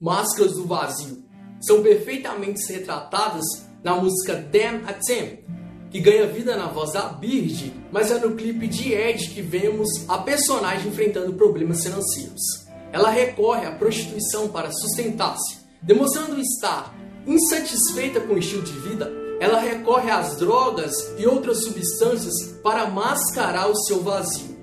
Máscaras do Vazio são perfeitamente retratadas na música Damn Attempt, que ganha vida na voz da Bird, mas é no clipe de Ed que vemos a personagem enfrentando problemas financeiros. Ela recorre à prostituição para sustentar-se, demonstrando estar insatisfeita com o estilo de vida. Ela recorre às drogas e outras substâncias para mascarar o seu vazio.